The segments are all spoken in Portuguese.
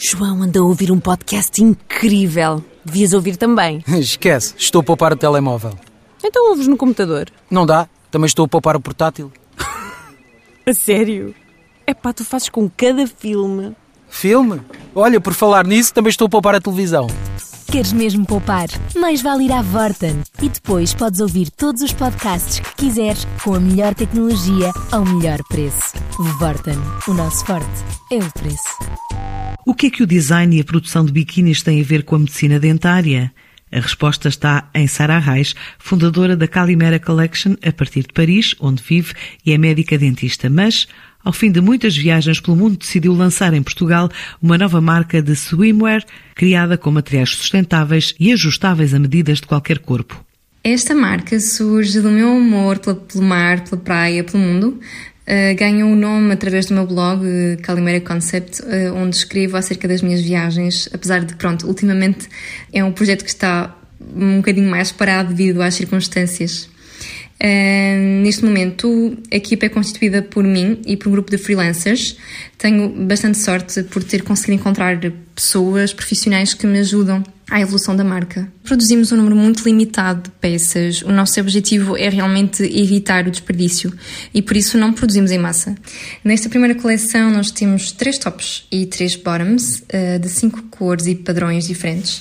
João anda a ouvir um podcast incrível. Devias ouvir também. Esquece, estou a poupar o telemóvel. Então ouves no computador. Não dá, também estou a poupar o portátil. A sério? É pá, tu fazes com cada filme. Filme? Olha, por falar nisso, também estou a poupar a televisão. Queres mesmo poupar? Mais vale ir à Vorten. E depois podes ouvir todos os podcasts que quiseres com a melhor tecnologia ao melhor preço. Vorten. O nosso forte é o preço. O que é que o design e a produção de biquínis têm a ver com a medicina dentária? A resposta está em Sara Reis, fundadora da Calimera Collection a partir de Paris, onde vive e é médica dentista, mas ao fim de muitas viagens pelo mundo, decidiu lançar em Portugal uma nova marca de swimwear criada com materiais sustentáveis e ajustáveis a medidas de qualquer corpo. Esta marca surge do meu amor pelo mar, pela praia, pelo mundo. Uh, o nome através do meu blog uh, Calimera Concept, uh, onde escrevo acerca das minhas viagens, apesar de, pronto, ultimamente é um projeto que está um bocadinho mais parado devido às circunstâncias. Uh, neste momento, a equipa é constituída por mim e por um grupo de freelancers. Tenho bastante sorte por ter conseguido encontrar pessoas profissionais que me ajudam à evolução da marca. Produzimos um número muito limitado de peças. O nosso objetivo é realmente evitar o desperdício e por isso não produzimos em massa. Nesta primeira coleção, nós temos três tops e três bottoms uh, de cinco cores e padrões diferentes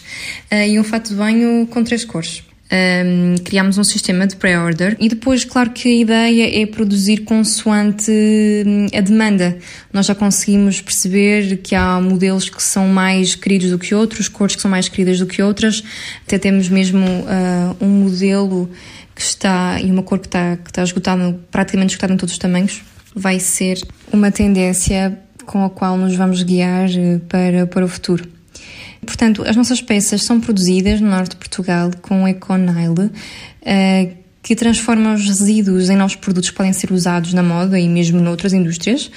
uh, e um fato de banho com três cores um, criámos um sistema de pré-order e depois, claro que a ideia é produzir consoante hum, a demanda. Nós já conseguimos perceber que há modelos que são mais queridos do que outros, cores que são mais queridas do que outras. Até temos mesmo uh, um modelo que está e uma cor que está, que está esgotada, praticamente esgotada em todos os tamanhos. Vai ser uma tendência com a qual nos vamos guiar eh, para, para o futuro. Portanto, as nossas peças são produzidas no norte de Portugal com Econile, uh, que transforma os resíduos em novos produtos que podem ser usados na moda e mesmo noutras indústrias.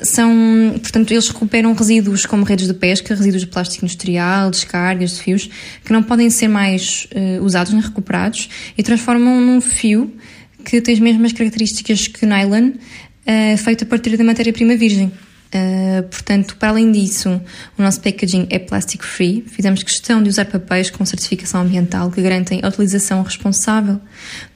São, portanto, eles recuperam resíduos como redes de pesca, resíduos de plástico industrial, descargas de fios, que não podem ser mais uh, usados nem recuperados e transformam num fio que tem as mesmas características que o nylon, uh, feito a partir da matéria-prima virgem. Uh, portanto, para além disso, o nosso packaging é plastic free. Fizemos questão de usar papéis com certificação ambiental que garantem a utilização responsável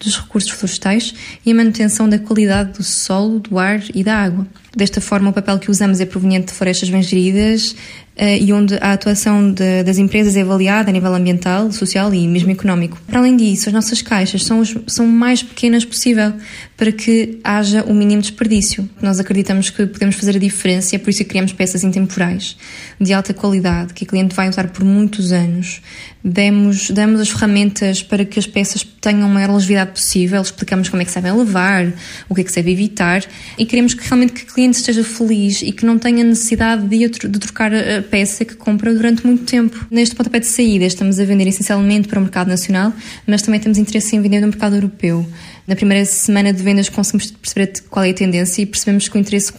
dos recursos florestais e a manutenção da qualidade do solo, do ar e da água. Desta forma, o papel que usamos é proveniente de florestas bem geridas, eh, e onde a atuação de, das empresas é avaliada a nível ambiental, social e mesmo económico. Para além disso, as nossas caixas são, os, são mais pequenas possível para que haja o mínimo desperdício. Nós acreditamos que podemos fazer a diferença e é por isso que criamos peças intemporais, de alta qualidade, que o cliente vai usar por muitos anos. Demos, damos as ferramentas para que as peças tenham a maior longevidade possível, explicamos como é que sabem levar, o que é que deve evitar e queremos que realmente que cliente esteja feliz e que não tenha necessidade de, de trocar a peça que compra durante muito tempo. Neste pontapé de saída, estamos a vender essencialmente para o mercado nacional, mas também temos interesse em vender no mercado europeu. Na primeira semana de vendas conseguimos perceber qual é a tendência e percebemos que o interesse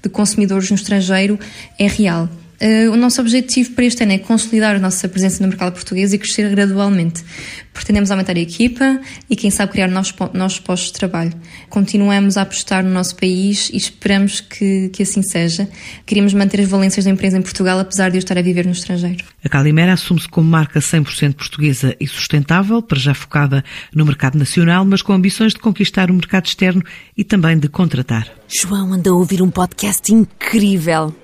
de consumidores no estrangeiro é real. Uh, o nosso objetivo para este ano é consolidar a nossa presença no mercado português e crescer gradualmente. Pretendemos aumentar a equipa e, quem sabe, criar novos, novos postos de trabalho. Continuamos a apostar no nosso país e esperamos que, que assim seja. Queríamos manter as valências da empresa em Portugal, apesar de eu estar a viver no estrangeiro. A Calimera assume-se como marca 100% portuguesa e sustentável, para já focada no mercado nacional, mas com ambições de conquistar o mercado externo e também de contratar. João anda a ouvir um podcast incrível.